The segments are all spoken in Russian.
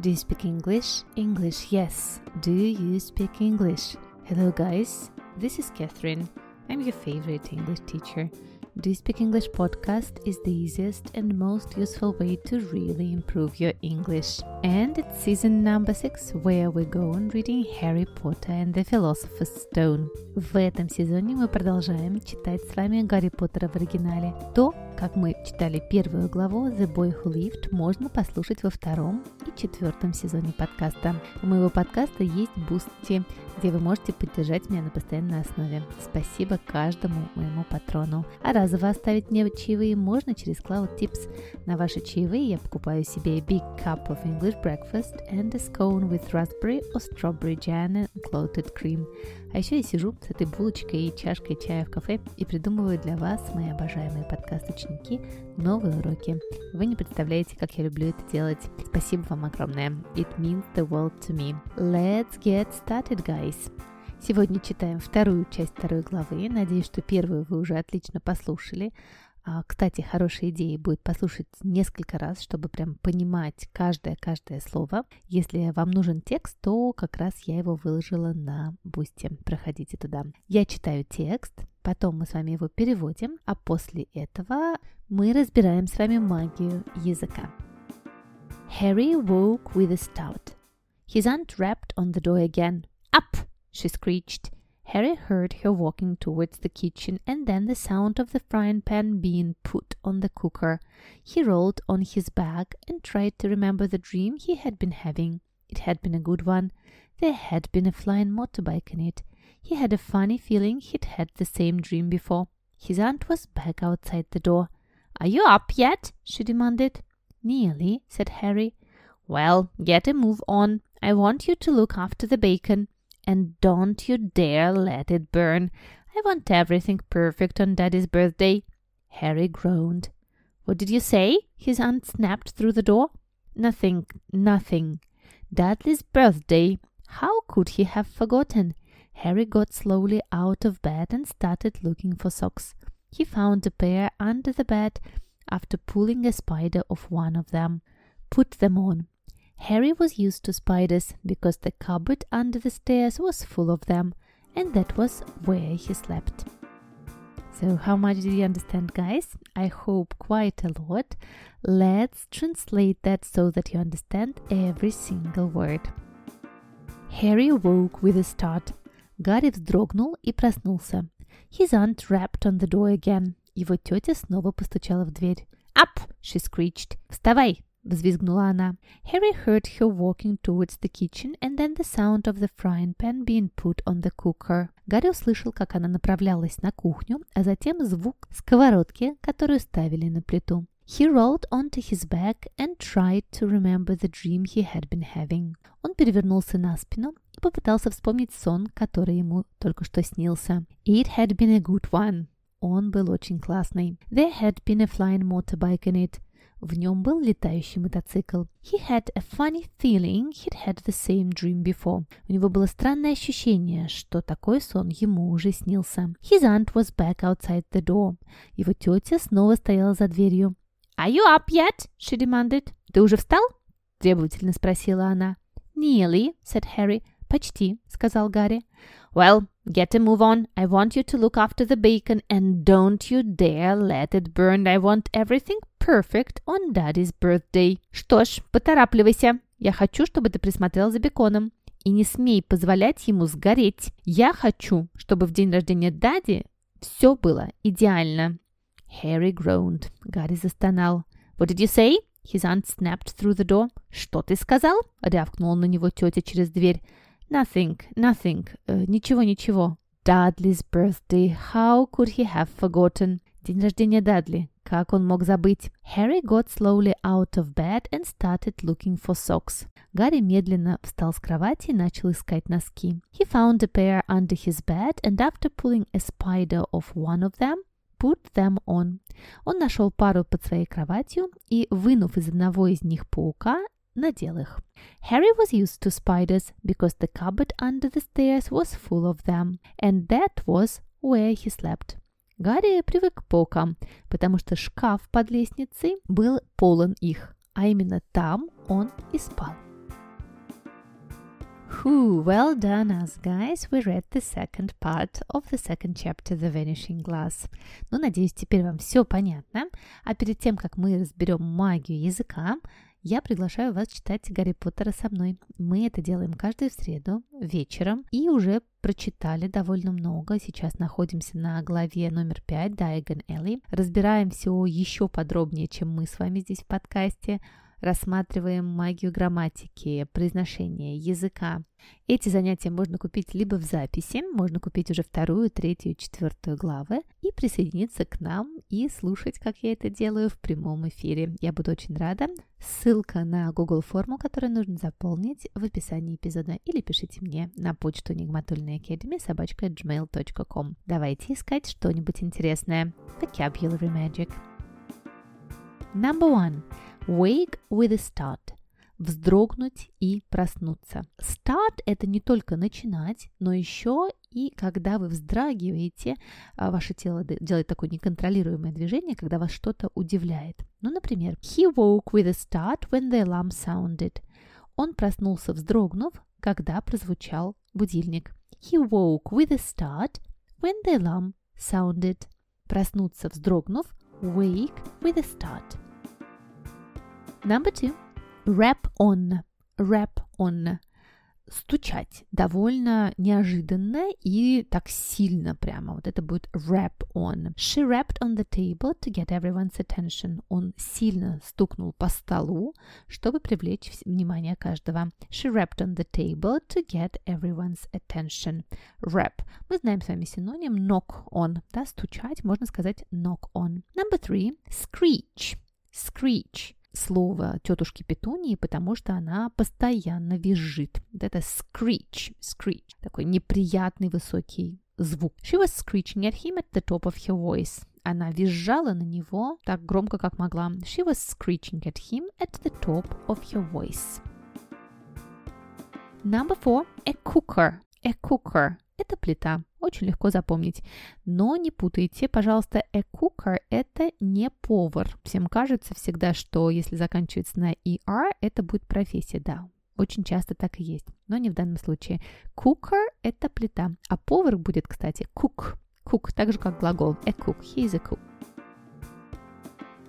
Do you speak English? English, yes. Do you speak English? Hello, guys. This is Catherine. I'm your favorite English teacher. Do You Speak English podcast is the easiest and most useful way to really improve your English. And it's season number six, where we go on reading Harry Potter and the Philosopher's Stone. В этом сезоне мы продолжаем читать с вами Гарри Поттера в оригинале. То, как мы читали первую главу The Boy Who Lived, можно послушать во втором и четвертом сезоне подкаста. У моего подкаста есть Boosty, где вы можете поддержать меня на постоянной основе. Спасибо каждому моему патрону. А разово оставить мне чаевые можно через CloudTips. На ваши чаевые я покупаю себе Big Cup of English Breakfast and a scone with raspberry or strawberry jam and clotted cream. А еще я сижу с этой булочкой и чашкой чая в кафе и придумываю для вас, мои обожаемые подкаст-ученики, новые уроки. Вы не представляете, как я люблю это делать. Спасибо вам огромное. It means the world to me. Let's get started, guys. Сегодня читаем вторую часть второй главы. Надеюсь, что первую вы уже отлично послушали. А, кстати, хорошей идеей будет послушать несколько раз, чтобы прям понимать каждое-каждое слово. Если вам нужен текст, то как раз я его выложила на бусте. Проходите туда. Я читаю текст, потом мы с вами его переводим, а после этого мы разбираем с вами магию языка. Harry woke with a start. His aunt rapped on the door again. Up! she screeched. Harry heard her walking towards the kitchen and then the sound of the frying pan being put on the cooker. He rolled on his back and tried to remember the dream he had been having. It had been a good one. There had been a flying motorbike in it. He had a funny feeling he'd had the same dream before. His aunt was back outside the door. Are you up yet? she demanded. Nearly, said Harry. Well, get a move on. I want you to look after the bacon. And don't you dare let it burn. I want everything perfect on Daddy's birthday. Harry groaned. What did you say? His aunt snapped through the door. Nothing, nothing. Dudley's birthday. How could he have forgotten? Harry got slowly out of bed and started looking for socks. He found a pair under the bed after pulling a spider off one of them. Put them on. Harry was used to spiders because the cupboard under the stairs was full of them, and that was where he slept. So, how much did you understand, guys? I hope quite a lot. Let's translate that so that you understand every single word. Harry woke with a start. Гарри вздрогнул и проснулся. His aunt rapped on the door again. Его тетя снова постучала в дверь. «Up!» — she screeched. «Вставай!» Взвизгнула она. Harry heard her walking towards the kitchen and then the sound of the frying pan being put on the cooker. Гарри услышал, как она направлялась на кухню, а затем звук сковородки, которую ставили на плиту. He rolled onto his back and tried to remember the dream he had been having. Он перевернулся на спину и попытался вспомнить сон, который ему только что снился. It had been a good one. Он был очень классный. There had been a flying motorbike in it. В нем был летающий мотоцикл. He had a funny feeling he'd had the same dream before. У него было странное ощущение, что такой сон ему уже снился. His aunt was back outside the door. Его тетя снова стояла за дверью. Are you up yet? She demanded. Ты уже встал? Требовательно спросила она. Nearly, said Harry. Почти, сказал Гарри. Well, get a move on. I want you to look after the bacon and don't you dare let it burn. I want everything perfect on Daddy's birthday. Что ж, поторапливайся. Я хочу, чтобы ты присмотрел за беконом. И не смей позволять ему сгореть. Я хочу, чтобы в день рождения Дади все было идеально. Harry groaned. Гарри застонал. What did you say? His aunt snapped through the door. Что ты сказал? Рявкнула на него тетя через дверь. Nothing, nothing. Uh, ничего, ничего. Dudley's birthday. How could he have forgotten? День рождения Дадли. Как он мог забыть? Harry got slowly out of bed and started looking for socks. Гарри медленно встал с кровати и начал искать носки. He found a pair under his bed and after pulling a spider off one of them, put them on. Он нашел пару под своей кроватью и, вынув из одного из них паука, надел их. Harry was used to spiders because the cupboard under the stairs was full of them, and that was where he slept. Гарри привык к паукам, потому что шкаф под лестницей был полон их, а именно там он и спал. Woohoo! Well done us, guys! We read the second part of the second chapter, The Vanishing Glass. Ну, надеюсь, теперь вам все понятно. А перед тем, как мы разберем магию языка, я приглашаю вас читать Гарри Поттера со мной. Мы это делаем каждую среду вечером и уже прочитали довольно много. Сейчас находимся на главе номер 5 Diagon Alley. Разбираем все еще подробнее, чем мы с вами здесь в подкасте рассматриваем магию грамматики, произношения, языка. Эти занятия можно купить либо в записи, можно купить уже вторую, третью, четвертую главы и присоединиться к нам и слушать, как я это делаю в прямом эфире. Я буду очень рада. Ссылка на Google форму, которую нужно заполнить в описании эпизода или пишите мне на почту nigmatulnaacademy собачка gmail.com. Давайте искать что-нибудь интересное. Vocabulary Magic. Number one. Wake with a start. Вздрогнуть и проснуться. Start – это не только начинать, но еще и когда вы вздрагиваете, а, ваше тело делает такое неконтролируемое движение, когда вас что-то удивляет. Ну, например, He woke with a start when the alarm sounded. Он проснулся, вздрогнув, когда прозвучал будильник. He woke with a start when the alarm sounded. Проснуться, вздрогнув, wake with a start. Number two. Rap on. Rap on. Стучать довольно неожиданно и так сильно прямо. Вот это будет rap on. She rapped on the table to get everyone's attention. Он сильно стукнул по столу, чтобы привлечь внимание каждого. She rapped on the table to get everyone's attention. Rap. Мы знаем с вами синоним knock on. Да, стучать можно сказать knock on. Number three. Screech. Screech слово тетушки Петунии, потому что она постоянно визжит. Вот это screech, screech, такой неприятный высокий звук. She was screeching at him at the top of her voice. Она визжала на него так громко, как могла. She was screeching at him at the top of her voice. Number four, a cooker. A cooker. Это плита. Очень легко запомнить. Но не путайте, пожалуйста, a cooker – это не повар. Всем кажется всегда, что если заканчивается на er, это будет профессия. Да, очень часто так и есть, но не в данном случае. Cooker – это плита, а повар будет, кстати, cook. Cook, так же как глагол a cook. He is a cook.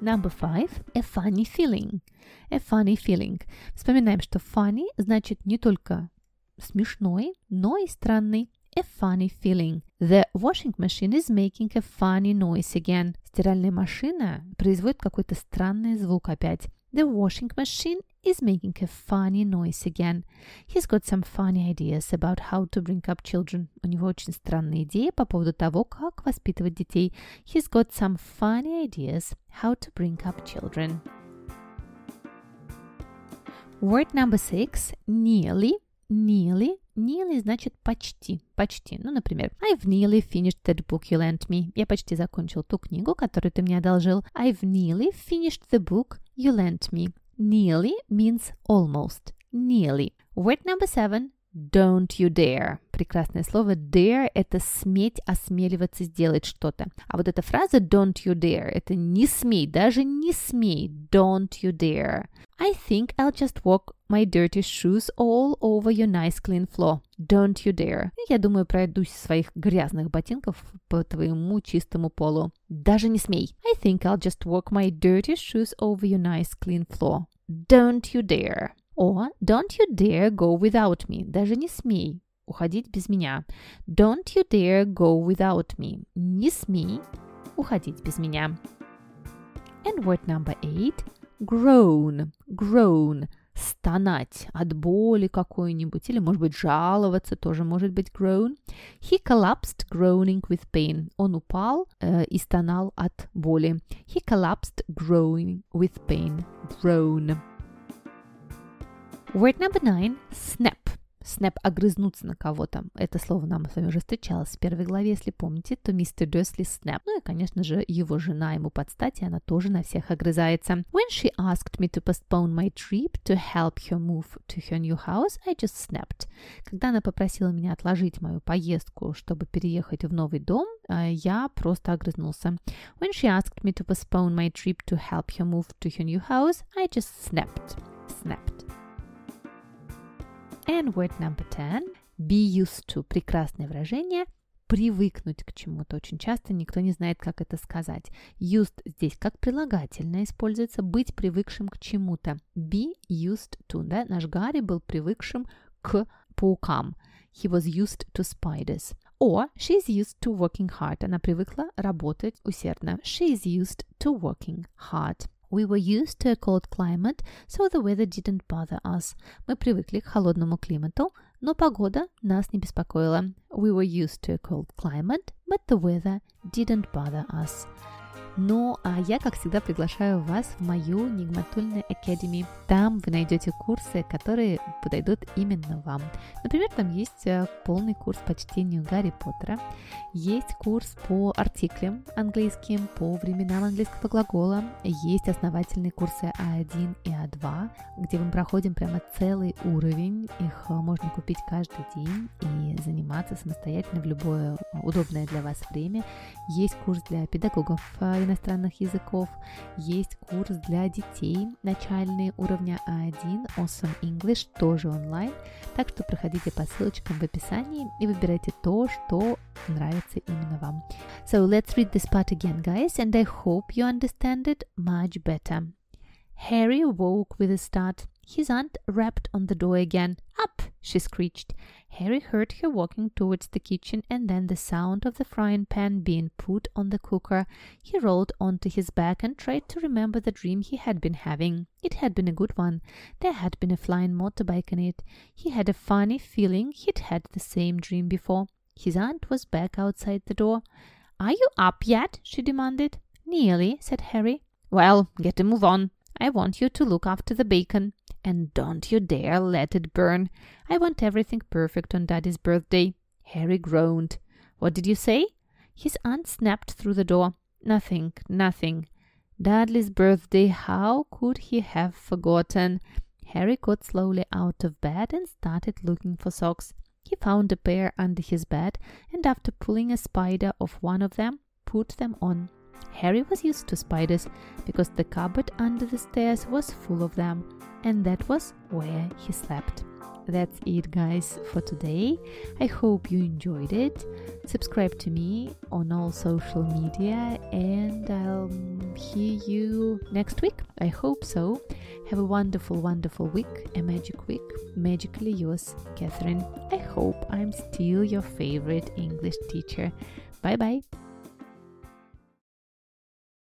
Number five – a funny feeling. A funny feeling. Вспоминаем, что funny значит не только смешной, но и странный a funny feeling. The washing machine is making a funny noise again. Стиральная машина производит какой-то странный звук опять. The washing machine is making a funny noise again. He's got some funny ideas about how to bring up children. У него очень странные идеи по поводу того, как воспитывать детей. He's got some funny ideas how to bring up children. Word number six, nearly, nearly Nearly значит почти, почти. Ну, например, I've nearly finished that book you lent me. Я почти закончил ту книгу, которую ты мне одолжил. I've nearly finished the book you lent me. Nearly means almost. Nearly. Word number seven. Don't you dare. Прекрасное слово dare – это сметь, осмеливаться сделать что-то. А вот эта фраза don't you dare – это не смей, даже не смей. Don't you dare. I think I'll just walk my dirty shoes all over your nice clean floor. Don't you dare. Я думаю, пройдусь своих грязных ботинков по твоему чистому полу. Даже не смей. I think I'll just walk my dirty shoes over your nice clean floor. Don't you dare. О, don't you dare go without me. Даже не смей уходить без меня. Don't you dare go without me. Не смей уходить без меня. And word number eight. Groan. Groan. Стонать от боли какой-нибудь. Или, может быть, жаловаться тоже может быть groan. He collapsed groaning with pain. Он упал э, и стонал от боли. He collapsed groaning with pain. Groan. Word number nine, snap. Snap – огрызнуться на кого-то. Это слово нам с вами уже встречалось в первой главе, если помните, то мистер Дерсли snap. Ну и, конечно же, его жена ему подстать, и она тоже на всех огрызается. When she asked me to postpone my trip to help her move to her new house, I just snapped. Когда она попросила меня отложить мою поездку, чтобы переехать в новый дом, э, я просто огрызнулся. When she asked me to postpone my trip to help her move to her new house, I just snapped. Snapped. And word number 10. Be used to. Прекрасное выражение. Привыкнуть к чему-то. Очень часто никто не знает, как это сказать. Used здесь как прилагательное используется. Быть привыкшим к чему-то. Be used to. Да? Наш Гарри был привыкшим к паукам. He was used to spiders. Or she's used to working hard. Она привыкла работать усердно. She's used to working hard. We were used to a cold climate, so the weather didn't bother us. Мы привыкли к холодному климату, но погода нас не беспокоила. We were used to a cold climate, but the weather didn't bother us. Ну, а я, как всегда, приглашаю вас в мою Нигматульную Academy. Там вы найдете курсы, которые подойдут именно вам. Например, там есть э, полный курс по чтению Гарри Поттера, есть курс по артиклям английским, по временам английского глагола, есть основательные курсы А1 и А2, где мы проходим прямо целый уровень. Их э, можно купить каждый день и заниматься самостоятельно в любое удобное для вас время. Есть курс для педагогов э, иностранных языков. Есть курс для детей начальные уровня А1 Awesome English, тоже онлайн. Так что проходите по ссылочкам в описании и выбирайте то, что нравится именно вам. So let's read this part again, guys, and I hope you understand it much better. Harry woke with a start. His aunt rapped on the door again. Up! she screeched. Harry heard her walking towards the kitchen and then the sound of the frying pan being put on the cooker. He rolled onto his back and tried to remember the dream he had been having. It had been a good one. There had been a flying motorbike in it. He had a funny feeling he'd had the same dream before. His aunt was back outside the door. Are you up yet? she demanded. Nearly, said Harry. Well, get a move on. I want you to look after the bacon. And don't you dare let it burn. I want everything perfect on Daddy's birthday. Harry groaned. What did you say? His aunt snapped through the door. Nothing, nothing. Dudley's birthday, how could he have forgotten? Harry got slowly out of bed and started looking for socks. He found a pair under his bed and after pulling a spider off one of them, put them on. Harry was used to spiders because the cupboard under the stairs was full of them, and that was where he slept. That's it, guys, for today. I hope you enjoyed it. Subscribe to me on all social media, and I'll hear you next week. I hope so. Have a wonderful, wonderful week, a magic week. Magically yours, Catherine. I hope I'm still your favorite English teacher. Bye bye.